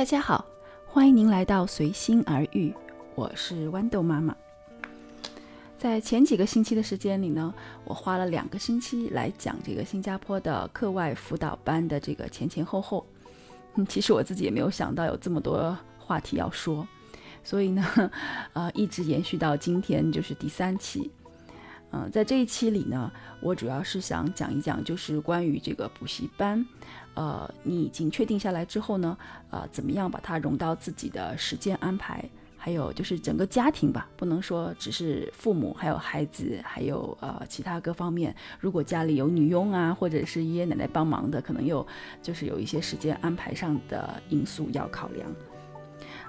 大家好，欢迎您来到随心而遇，我是豌豆妈妈。在前几个星期的时间里呢，我花了两个星期来讲这个新加坡的课外辅导班的这个前前后后。嗯，其实我自己也没有想到有这么多话题要说，所以呢，呃，一直延续到今天就是第三期。嗯，在这一期里呢，我主要是想讲一讲，就是关于这个补习班，呃，你已经确定下来之后呢，呃，怎么样把它融到自己的时间安排，还有就是整个家庭吧，不能说只是父母，还有孩子，还有呃其他各方面。如果家里有女佣啊，或者是爷爷奶奶帮忙的，可能又就是有一些时间安排上的因素要考量。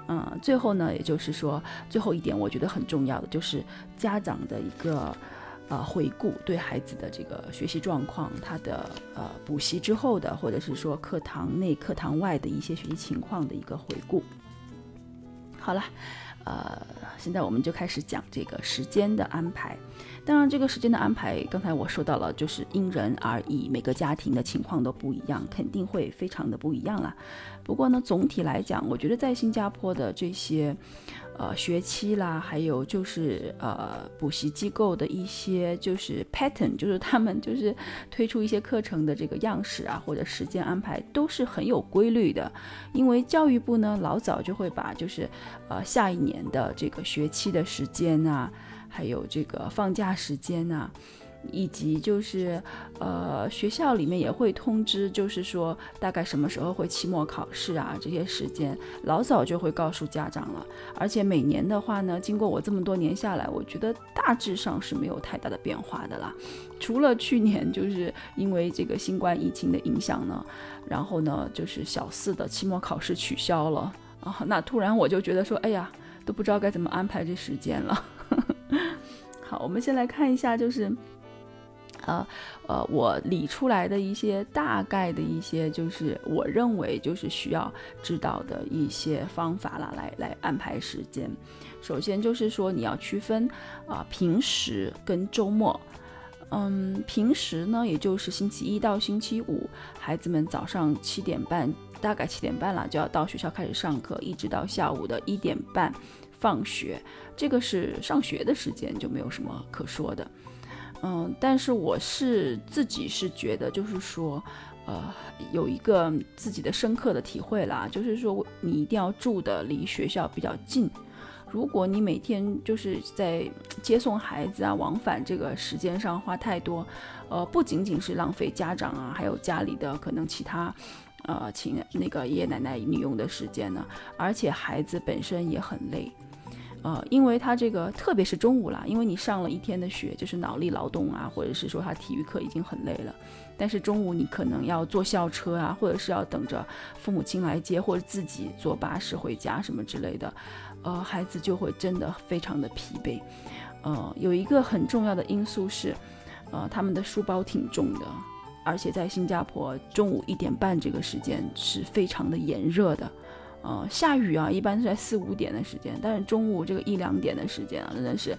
嗯，最后呢，也就是说，最后一点我觉得很重要的就是家长的一个。呃，回顾对孩子的这个学习状况，他的呃补习之后的，或者是说课堂内、课堂外的一些学习情况的一个回顾。好了，呃，现在我们就开始讲这个时间的安排。当然，这个时间的安排，刚才我说到了，就是因人而异，每个家庭的情况都不一样，肯定会非常的不一样啦。不过呢，总体来讲，我觉得在新加坡的这些，呃，学期啦，还有就是呃，补习机构的一些就是 pattern，就是他们就是推出一些课程的这个样式啊，或者时间安排都是很有规律的。因为教育部呢，老早就会把就是呃下一年的这个学期的时间呐。还有这个放假时间呐，以及就是呃学校里面也会通知，就是说大概什么时候会期末考试啊，这些时间老早就会告诉家长了。而且每年的话呢，经过我这么多年下来，我觉得大致上是没有太大的变化的啦。除了去年就是因为这个新冠疫情的影响呢，然后呢就是小四的期末考试取消了啊，那突然我就觉得说，哎呀，都不知道该怎么安排这时间了。好，我们先来看一下，就是，呃呃，我理出来的一些大概的一些，就是我认为就是需要知道的一些方法啦，来来安排时间。首先就是说你要区分啊平时跟周末。嗯，平时呢，也就是星期一到星期五，孩子们早上七点半，大概七点半了就要到学校开始上课，一直到下午的一点半。放学，这个是上学的时间，就没有什么可说的。嗯，但是我是自己是觉得，就是说，呃，有一个自己的深刻的体会啦，就是说，你一定要住的离学校比较近。如果你每天就是在接送孩子啊，往返这个时间上花太多，呃，不仅仅是浪费家长啊，还有家里的可能其他，呃，请那个爷爷奶奶女佣的时间呢，而且孩子本身也很累。呃，因为他这个，特别是中午啦，因为你上了一天的学，就是脑力劳动啊，或者是说他体育课已经很累了，但是中午你可能要坐校车啊，或者是要等着父母亲来接，或者自己坐巴士回家什么之类的，呃，孩子就会真的非常的疲惫。呃，有一个很重要的因素是，呃，他们的书包挺重的，而且在新加坡中午一点半这个时间是非常的炎热的。呃，下雨啊，一般是在四五点的时间，但是中午这个一两点的时间啊，真的是，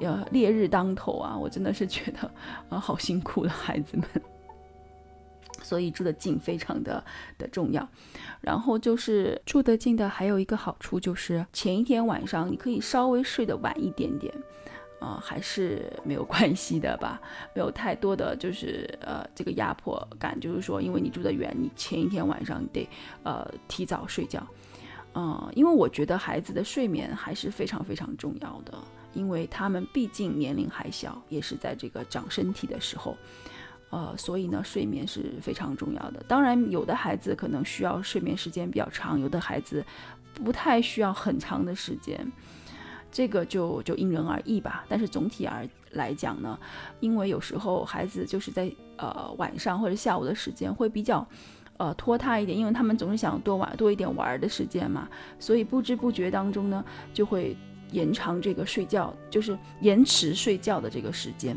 呃，烈日当头啊，我真的是觉得，啊，好辛苦的孩子们。所以住得近非常的的重要。然后就是住得近的还有一个好处就是前一天晚上你可以稍微睡得晚一点点。啊，还是没有关系的吧，没有太多的就是呃这个压迫感，就是说，因为你住得远，你前一天晚上得呃提早睡觉，嗯，因为我觉得孩子的睡眠还是非常非常重要的，因为他们毕竟年龄还小，也是在这个长身体的时候，呃，所以呢，睡眠是非常重要的。当然，有的孩子可能需要睡眠时间比较长，有的孩子不太需要很长的时间。这个就就因人而异吧，但是总体而来讲呢，因为有时候孩子就是在呃晚上或者下午的时间会比较呃拖沓一点，因为他们总是想多玩多一点玩的时间嘛，所以不知不觉当中呢就会延长这个睡觉，就是延迟睡觉的这个时间。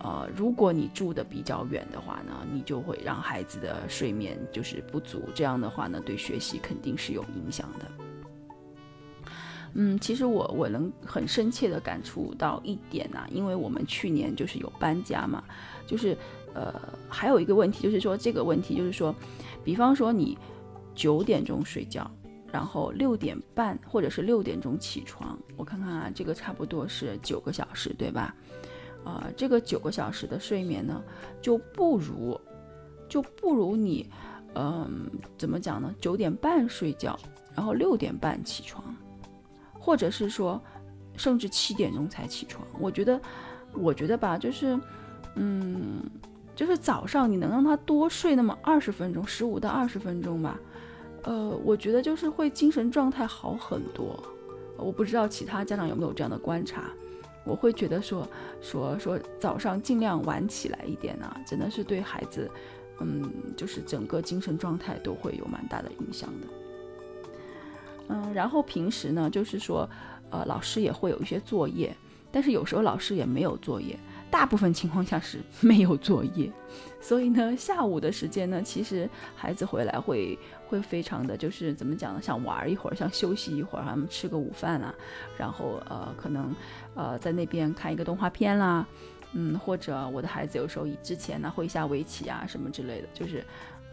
呃，如果你住的比较远的话呢，你就会让孩子的睡眠就是不足，这样的话呢对学习肯定是有影响的。嗯，其实我我能很深切的感触到一点呐，因为我们去年就是有搬家嘛，就是呃还有一个问题就是说这个问题就是说，比方说你九点钟睡觉，然后六点半或者是六点钟起床，我看看啊，这个差不多是九个小时，对吧？啊，这个九个小时的睡眠呢，就不如就不如你，嗯，怎么讲呢？九点半睡觉，然后六点半起床，或者是说，甚至七点钟才起床。我觉得，我觉得吧，就是，嗯，就是早上你能让他多睡那么二十分钟，十五到二十分钟吧。呃，我觉得就是会精神状态好很多。我不知道其他家长有没有这样的观察。我会觉得说说说早上尽量晚起来一点啊，真的是对孩子，嗯，就是整个精神状态都会有蛮大的影响的。嗯，然后平时呢，就是说，呃，老师也会有一些作业，但是有时候老师也没有作业。大部分情况下是 没有作业，所以呢，下午的时间呢，其实孩子回来会会非常的就是怎么讲呢？想玩一会儿，想休息一会儿，他们吃个午饭啊，然后呃，可能呃在那边看一个动画片啦，嗯，或者我的孩子有时候以之前呢会下围棋啊什么之类的，就是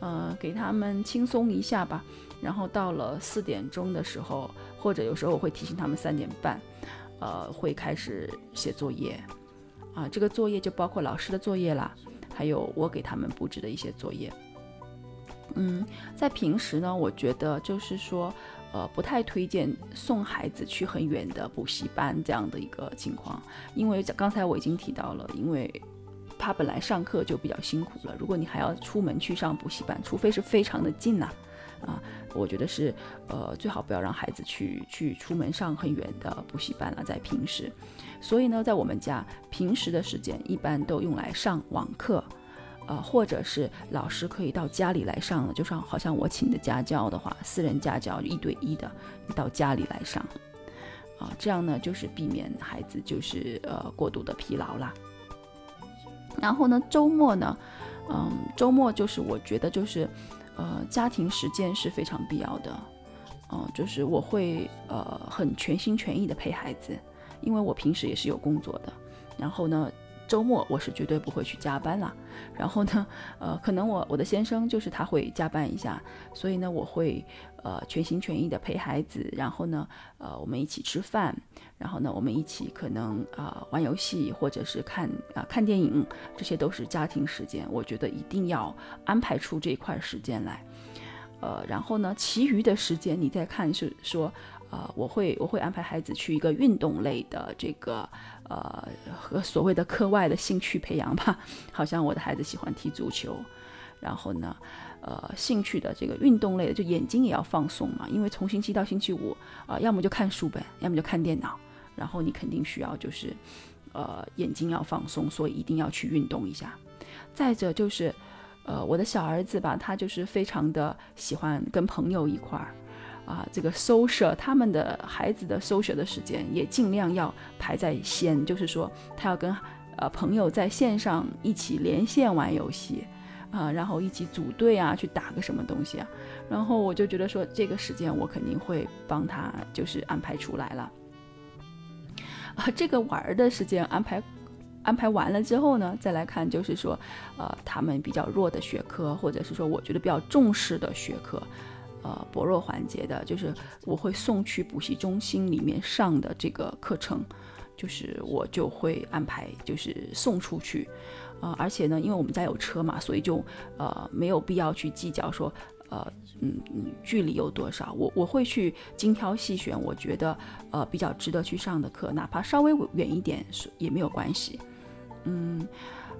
呃给他们轻松一下吧。然后到了四点钟的时候，或者有时候我会提醒他们三点半，呃，会开始写作业。啊，这个作业就包括老师的作业啦，还有我给他们布置的一些作业。嗯，在平时呢，我觉得就是说，呃，不太推荐送孩子去很远的补习班这样的一个情况，因为刚才我已经提到了，因为他本来上课就比较辛苦了，如果你还要出门去上补习班，除非是非常的近呐。啊，我觉得是，呃，最好不要让孩子去去出门上很远的补习班了，在平时。所以呢，在我们家平时的时间一般都用来上网课，呃，或者是老师可以到家里来上了，就像好像我请的家教的话，私人家教一对一的，到家里来上，啊，这样呢就是避免孩子就是呃过度的疲劳啦。然后呢，周末呢，嗯，周末就是我觉得就是。呃，家庭时间是非常必要的，嗯，就是我会呃很全心全意的陪孩子，因为我平时也是有工作的，然后呢。周末我是绝对不会去加班啦。然后呢，呃，可能我我的先生就是他会加班一下，所以呢，我会呃全心全意的陪孩子，然后呢，呃，我们一起吃饭，然后呢，我们一起可能啊玩游戏或者是看啊看电影，这些都是家庭时间，我觉得一定要安排出这块时间来，呃，然后呢，其余的时间你再看是说。呃，我会我会安排孩子去一个运动类的这个呃和所谓的课外的兴趣培养吧，好像我的孩子喜欢踢足球，然后呢，呃，兴趣的这个运动类的，就眼睛也要放松嘛，因为从星期一到星期五啊，要么就看书本，要么就看电脑，然后你肯定需要就是呃眼睛要放松，所以一定要去运动一下。再者就是呃我的小儿子吧，他就是非常的喜欢跟朋友一块儿。啊，这个升学他们的孩子的 social 的时间也尽量要排在先，就是说他要跟呃朋友在线上一起连线玩游戏啊，然后一起组队啊，去打个什么东西啊，然后我就觉得说这个时间我肯定会帮他就是安排出来了啊，这个玩的时间安排安排完了之后呢，再来看就是说呃他们比较弱的学科，或者是说我觉得比较重视的学科。呃，薄弱环节的，就是我会送去补习中心里面上的这个课程，就是我就会安排，就是送出去。呃，而且呢，因为我们家有车嘛，所以就呃没有必要去计较说，呃，嗯嗯，距离有多少，我我会去精挑细选，我觉得呃比较值得去上的课，哪怕稍微远一点是也没有关系。嗯，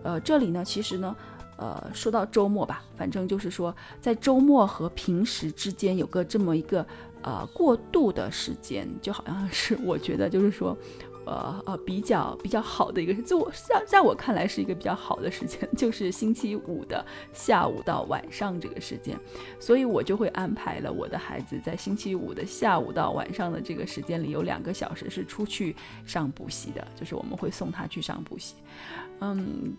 呃，这里呢，其实呢。呃，说到周末吧，反正就是说，在周末和平时之间有个这么一个呃过渡的时间，就好像是我觉得就是说，呃呃比较比较好的一个，就我在在我看来是一个比较好的时间，就是星期五的下午到晚上这个时间，所以我就会安排了我的孩子在星期五的下午到晚上的这个时间里有两个小时是出去上补习的，就是我们会送他去上补习，嗯。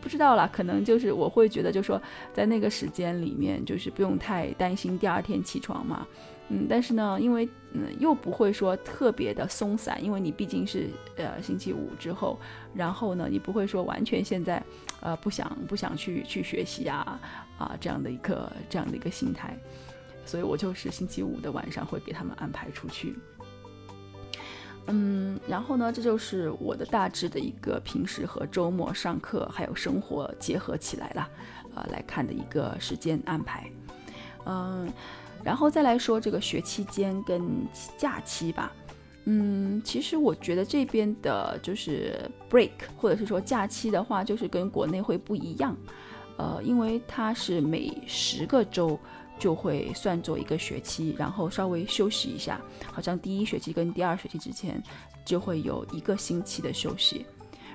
不知道啦，可能就是我会觉得，就说在那个时间里面，就是不用太担心第二天起床嘛，嗯，但是呢，因为嗯又不会说特别的松散，因为你毕竟是呃星期五之后，然后呢，你不会说完全现在呃不想不想去去学习啊啊这样的一个这样的一个心态，所以我就是星期五的晚上会给他们安排出去。嗯，然后呢，这就是我的大致的一个平时和周末上课还有生活结合起来了，呃，来看的一个时间安排。嗯，然后再来说这个学期间跟假期吧。嗯，其实我觉得这边的就是 break 或者是说假期的话，就是跟国内会不一样。呃，因为它是每十个周。就会算作一个学期，然后稍微休息一下，好像第一学期跟第二学期之前就会有一个星期的休息，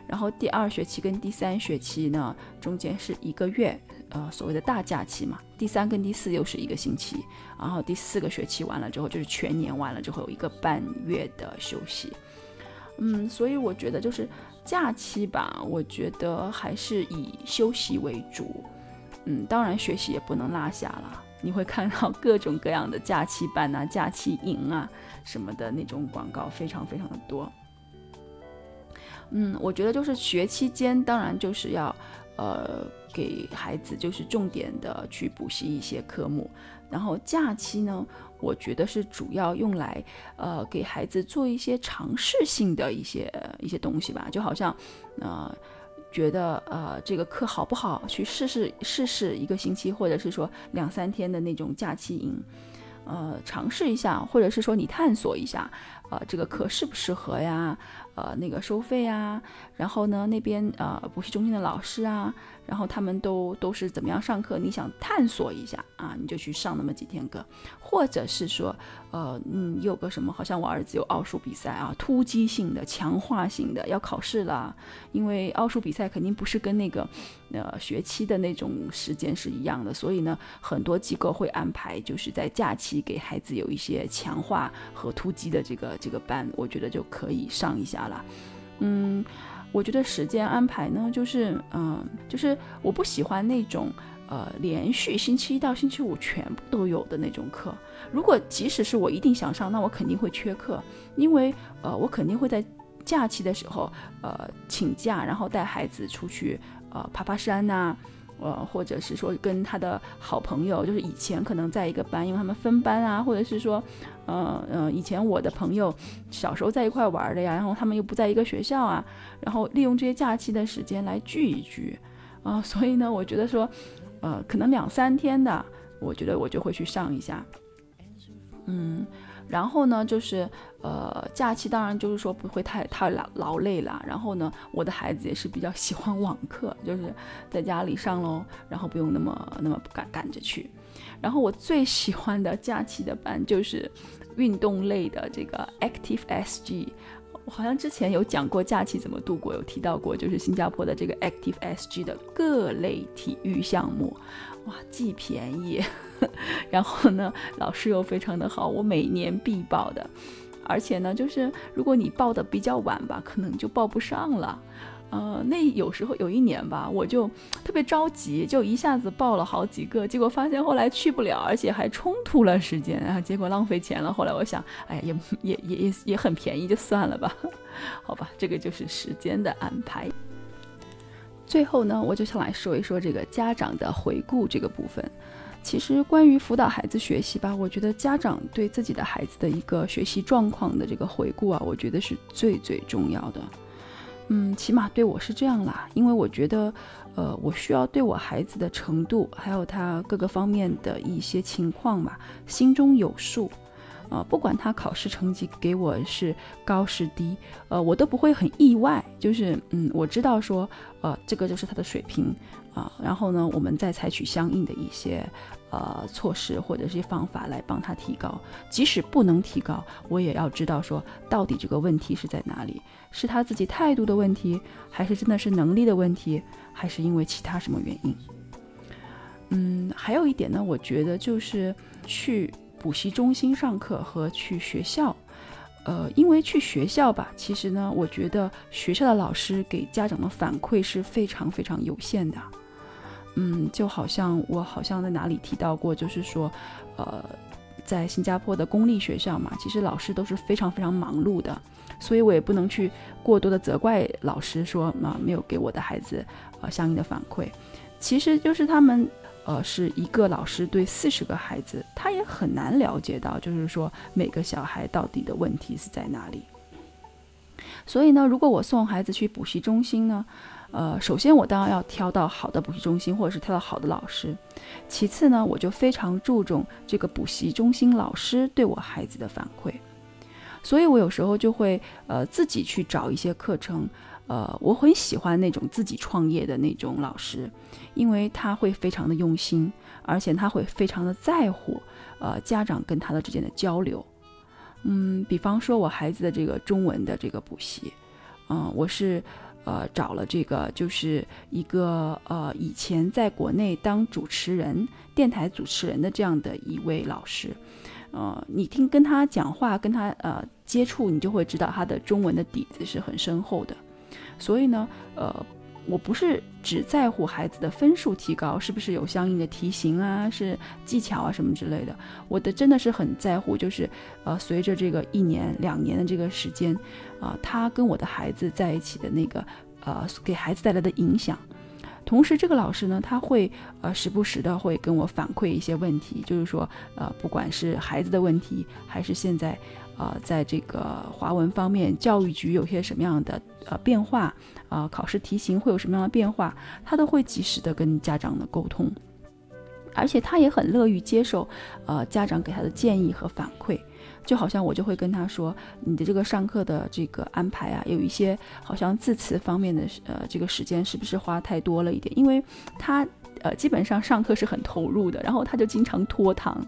然后第二学期跟第三学期呢中间是一个月，呃所谓的大假期嘛，第三跟第四又是一个星期，然后第四个学期完了之后就是全年完了之后有一个半月的休息，嗯，所以我觉得就是假期吧，我觉得还是以休息为主，嗯，当然学习也不能落下了。你会看到各种各样的假期班啊、假期营啊什么的那种广告，非常非常的多。嗯，我觉得就是学期间，当然就是要呃给孩子就是重点的去补习一些科目，然后假期呢，我觉得是主要用来呃给孩子做一些尝试性的一些一些东西吧，就好像呃。觉得呃这个课好不好？去试试试试一个星期，或者是说两三天的那种假期营，呃尝试一下，或者是说你探索一下，呃这个课适不适合呀？呃那个收费呀？然后呢那边呃补习中心的老师啊？然后他们都都是怎么样上课？你想探索一下啊，你就去上那么几天课，或者是说，呃，嗯，有个什么，好像我儿子有奥数比赛啊，突击性的、强化性的，要考试了。因为奥数比赛肯定不是跟那个，呃，学期的那种时间是一样的，所以呢，很多机构会安排就是在假期给孩子有一些强化和突击的这个这个班，我觉得就可以上一下了，嗯。我觉得时间安排呢，就是嗯，就是我不喜欢那种呃连续星期一到星期五全部都有的那种课。如果即使是我一定想上，那我肯定会缺课，因为呃我肯定会在假期的时候呃请假，然后带孩子出去呃爬爬山呐。呃，或者是说跟他的好朋友，就是以前可能在一个班，因为他们分班啊，或者是说，呃呃，以前我的朋友小时候在一块玩的呀，然后他们又不在一个学校啊，然后利用这些假期的时间来聚一聚，啊，所以呢，我觉得说，呃，可能两三天的，我觉得我就会去上一下，嗯。然后呢，就是呃，假期当然就是说不会太太劳劳累了。然后呢，我的孩子也是比较喜欢网课，就是在家里上喽，然后不用那么那么赶赶着去。然后我最喜欢的假期的班就是运动类的这个 Active SG。我好像之前有讲过假期怎么度过，有提到过，就是新加坡的这个 Active SG 的各类体育项目，哇，既便宜。然后呢，老师又非常的好，我每年必报的，而且呢，就是如果你报的比较晚吧，可能就报不上了。呃，那有时候有一年吧，我就特别着急，就一下子报了好几个，结果发现后来去不了，而且还冲突了时间啊，结果浪费钱了。后来我想，哎，也也也也也很便宜，就算了吧。好吧，这个就是时间的安排。最后呢，我就想来说一说这个家长的回顾这个部分。其实关于辅导孩子学习吧，我觉得家长对自己的孩子的一个学习状况的这个回顾啊，我觉得是最最重要的。嗯，起码对我是这样啦，因为我觉得，呃，我需要对我孩子的程度，还有他各个方面的一些情况吧，心中有数。呃，不管他考试成绩给我是高是低，呃，我都不会很意外。就是，嗯，我知道说，呃，这个就是他的水平啊。然后呢，我们再采取相应的一些呃措施或者是方法来帮他提高。即使不能提高，我也要知道说，到底这个问题是在哪里？是他自己态度的问题，还是真的是能力的问题，还是因为其他什么原因？嗯，还有一点呢，我觉得就是去。补习中心上课和去学校，呃，因为去学校吧，其实呢，我觉得学校的老师给家长的反馈是非常非常有限的。嗯，就好像我好像在哪里提到过，就是说，呃，在新加坡的公立学校嘛，其实老师都是非常非常忙碌的，所以我也不能去过多的责怪老师说啊没有给我的孩子呃相应的反馈，其实就是他们。呃，是一个老师对四十个孩子，他也很难了解到，就是说每个小孩到底的问题是在哪里。所以呢，如果我送孩子去补习中心呢，呃，首先我当然要挑到好的补习中心，或者是挑到好的老师。其次呢，我就非常注重这个补习中心老师对我孩子的反馈。所以我有时候就会呃自己去找一些课程，呃，我很喜欢那种自己创业的那种老师，因为他会非常的用心，而且他会非常的在乎呃家长跟他的之间的交流。嗯，比方说我孩子的这个中文的这个补习，嗯，我是呃找了这个就是一个呃以前在国内当主持人、电台主持人的这样的一位老师，呃，你听跟他讲话，跟他呃接触，你就会知道他的中文的底子是很深厚的，所以呢，呃。我不是只在乎孩子的分数提高是不是有相应的题型啊，是技巧啊什么之类的。我的真的是很在乎，就是呃，随着这个一年两年的这个时间，啊，他跟我的孩子在一起的那个呃，给孩子带来的影响。同时，这个老师呢，他会呃时不时的会跟我反馈一些问题，就是说呃，不管是孩子的问题，还是现在。呃，在这个华文方面，教育局有些什么样的呃变化啊？考试题型会有什么样的变化？他都会及时的跟家长的沟通，而且他也很乐于接受呃家长给他的建议和反馈。就好像我就会跟他说，你的这个上课的这个安排啊，有一些好像字词方面的呃这个时间是不是花太多了一点？因为他。呃，基本上上课是很投入的，然后他就经常拖堂，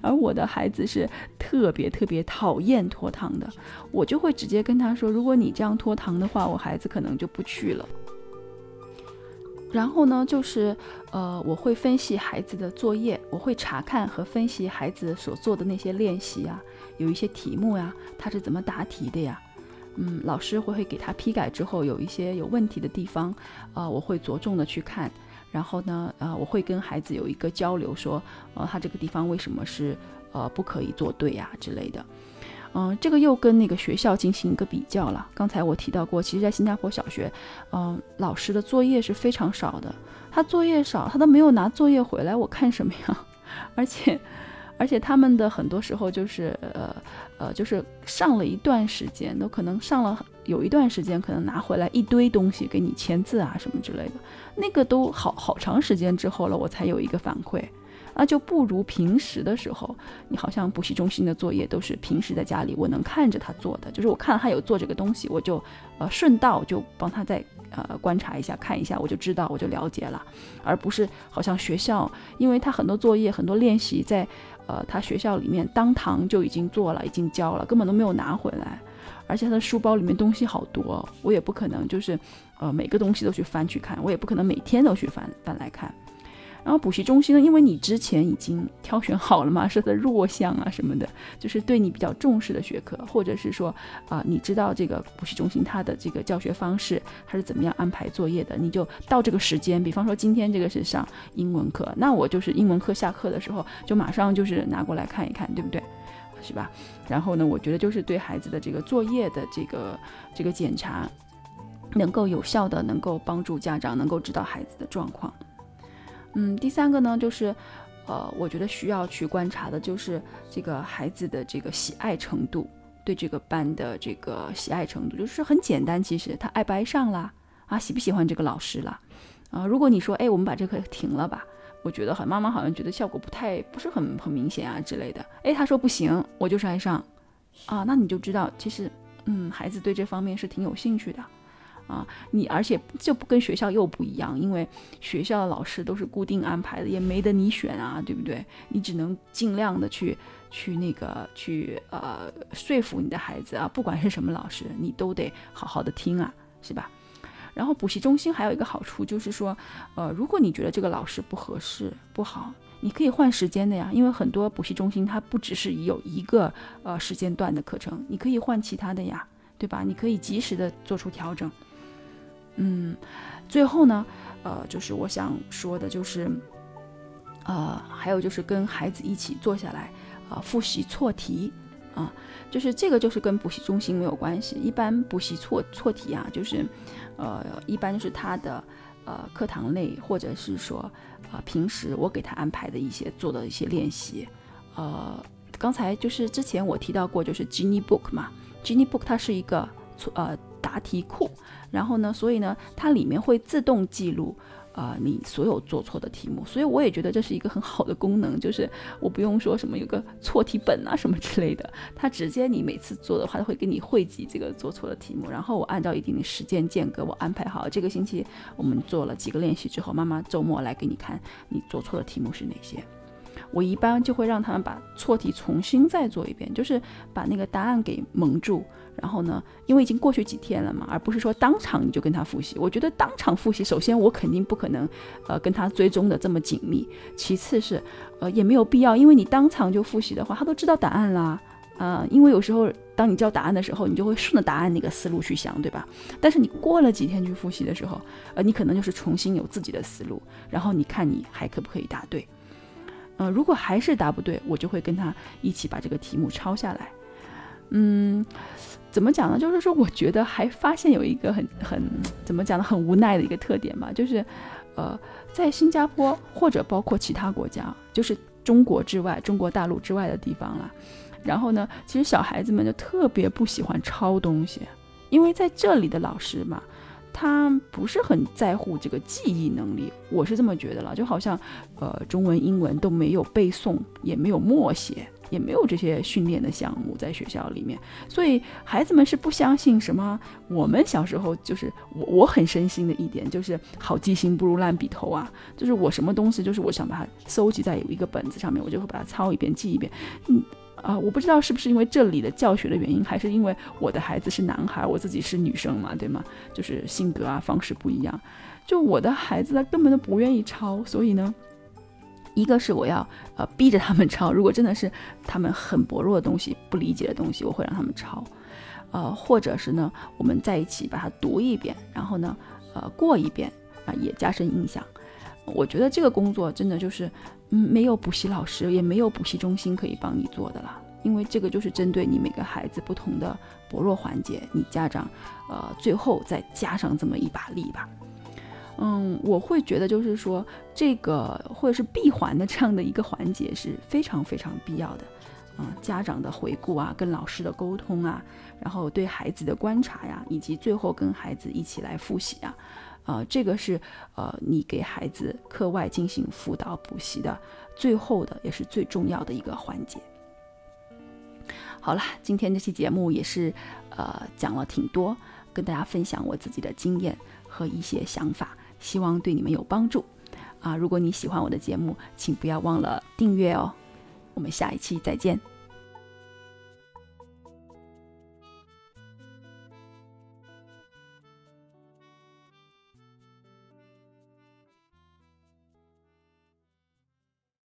而我的孩子是特别特别讨厌拖堂的，我就会直接跟他说，如果你这样拖堂的话，我孩子可能就不去了。然后呢，就是呃，我会分析孩子的作业，我会查看和分析孩子所做的那些练习啊，有一些题目呀，他是怎么答题的呀？嗯，老师会会给他批改之后，有一些有问题的地方，呃，我会着重的去看。然后呢，呃，我会跟孩子有一个交流，说，呃，他这个地方为什么是，呃，不可以做对呀之类的，嗯，这个又跟那个学校进行一个比较了。刚才我提到过，其实，在新加坡小学，嗯，老师的作业是非常少的，他作业少，他都没有拿作业回来，我看什么呀？而且。而且他们的很多时候就是呃呃，就是上了一段时间，都可能上了有一段时间，可能拿回来一堆东西给你签字啊什么之类的，那个都好好长时间之后了，我才有一个反馈。那就不如平时的时候，你好像补习中心的作业都是平时在家里我能看着他做的，就是我看到他有做这个东西，我就呃顺道就帮他再呃观察一下看一下，我就知道我就了解了，而不是好像学校，因为他很多作业很多练习在呃他学校里面当堂就已经做了，已经交了，根本都没有拿回来，而且他的书包里面东西好多，我也不可能就是呃每个东西都去翻去看，我也不可能每天都去翻翻来看。然后补习中心呢，因为你之前已经挑选好了嘛，是的弱项啊什么的，就是对你比较重视的学科，或者是说啊，你知道这个补习中心它的这个教学方式，它是怎么样安排作业的，你就到这个时间，比方说今天这个是上英文课，那我就是英文课下课的时候，就马上就是拿过来看一看，对不对？是吧？然后呢，我觉得就是对孩子的这个作业的这个这个检查，能够有效的能够帮助家长能够知道孩子的状况。嗯，第三个呢，就是，呃，我觉得需要去观察的，就是这个孩子的这个喜爱程度，对这个班的这个喜爱程度，就是很简单，其实他爱不爱上啦，啊，喜不喜欢这个老师啦，啊，如果你说，哎，我们把这课停了吧，我觉得很，妈妈好像觉得效果不太，不是很很明显啊之类的，哎，他说不行，我就是爱上，啊，那你就知道，其实，嗯，孩子对这方面是挺有兴趣的。啊，你而且就不跟学校又不一样，因为学校的老师都是固定安排的，也没得你选啊，对不对？你只能尽量的去去那个去呃说服你的孩子啊，不管是什么老师，你都得好好的听啊，是吧？然后补习中心还有一个好处就是说，呃，如果你觉得这个老师不合适不好，你可以换时间的呀，因为很多补习中心它不只是有一个呃时间段的课程，你可以换其他的呀，对吧？你可以及时的做出调整。嗯，最后呢，呃，就是我想说的，就是，呃，还有就是跟孩子一起坐下来，啊，复习错题，啊，就是这个就是跟补习中心没有关系。一般补习错错题啊，就是，呃，一般就是他的呃课堂内或者是说啊平时我给他安排的一些做的一些练习，呃，刚才就是之前我提到过，就是 Genie Book 嘛，Genie Book 它是一个呃答题库，然后呢，所以呢，它里面会自动记录。啊，你所有做错的题目，所以我也觉得这是一个很好的功能，就是我不用说什么有个错题本啊什么之类的，它直接你每次做的话，它会给你汇集这个做错的题目，然后我按照一定的时间间隔，我安排好这个星期我们做了几个练习之后，妈妈周末来给你看你做错的题目是哪些。我一般就会让他们把错题重新再做一遍，就是把那个答案给蒙住。然后呢，因为已经过去几天了嘛，而不是说当场你就跟他复习。我觉得当场复习，首先我肯定不可能，呃，跟他追踪的这么紧密。其次是，呃，也没有必要，因为你当场就复习的话，他都知道答案啦。啊，因为有时候当你教答案的时候，你就会顺着答案那个思路去想，对吧？但是你过了几天去复习的时候，呃，你可能就是重新有自己的思路，然后你看你还可不可以答对。呃，如果还是答不对，我就会跟他一起把这个题目抄下来。嗯，怎么讲呢？就是说，我觉得还发现有一个很很怎么讲呢？很无奈的一个特点吧，就是，呃，在新加坡或者包括其他国家，就是中国之外、中国大陆之外的地方了。然后呢，其实小孩子们就特别不喜欢抄东西，因为在这里的老师嘛。他不是很在乎这个记忆能力，我是这么觉得了。就好像，呃，中文、英文都没有背诵，也没有默写，也没有这些训练的项目在学校里面，所以孩子们是不相信什么。我们小时候就是我，我很深心的一点就是好记性不如烂笔头啊，就是我什么东西，就是我想把它收集在有一个本子上面，我就会把它抄一遍，记一遍，嗯。啊，我不知道是不是因为这里的教学的原因，还是因为我的孩子是男孩，我自己是女生嘛，对吗？就是性格啊方式不一样。就我的孩子他根本都不愿意抄，所以呢，一个是我要呃逼着他们抄，如果真的是他们很薄弱的东西、不理解的东西，我会让他们抄。呃，或者是呢，我们在一起把它读一遍，然后呢，呃，过一遍啊，也加深印象。我觉得这个工作真的就是。嗯，没有补习老师，也没有补习中心可以帮你做的了，因为这个就是针对你每个孩子不同的薄弱环节，你家长，呃，最后再加上这么一把力吧。嗯，我会觉得就是说，这个或者是闭环的这样的一个环节是非常非常必要的。啊，家长的回顾啊，跟老师的沟通啊，然后对孩子的观察呀，以及最后跟孩子一起来复习啊。呃，这个是呃，你给孩子课外进行辅导补习的最后的，也是最重要的一个环节。好了，今天这期节目也是呃讲了挺多，跟大家分享我自己的经验和一些想法，希望对你们有帮助。啊，如果你喜欢我的节目，请不要忘了订阅哦。我们下一期再见。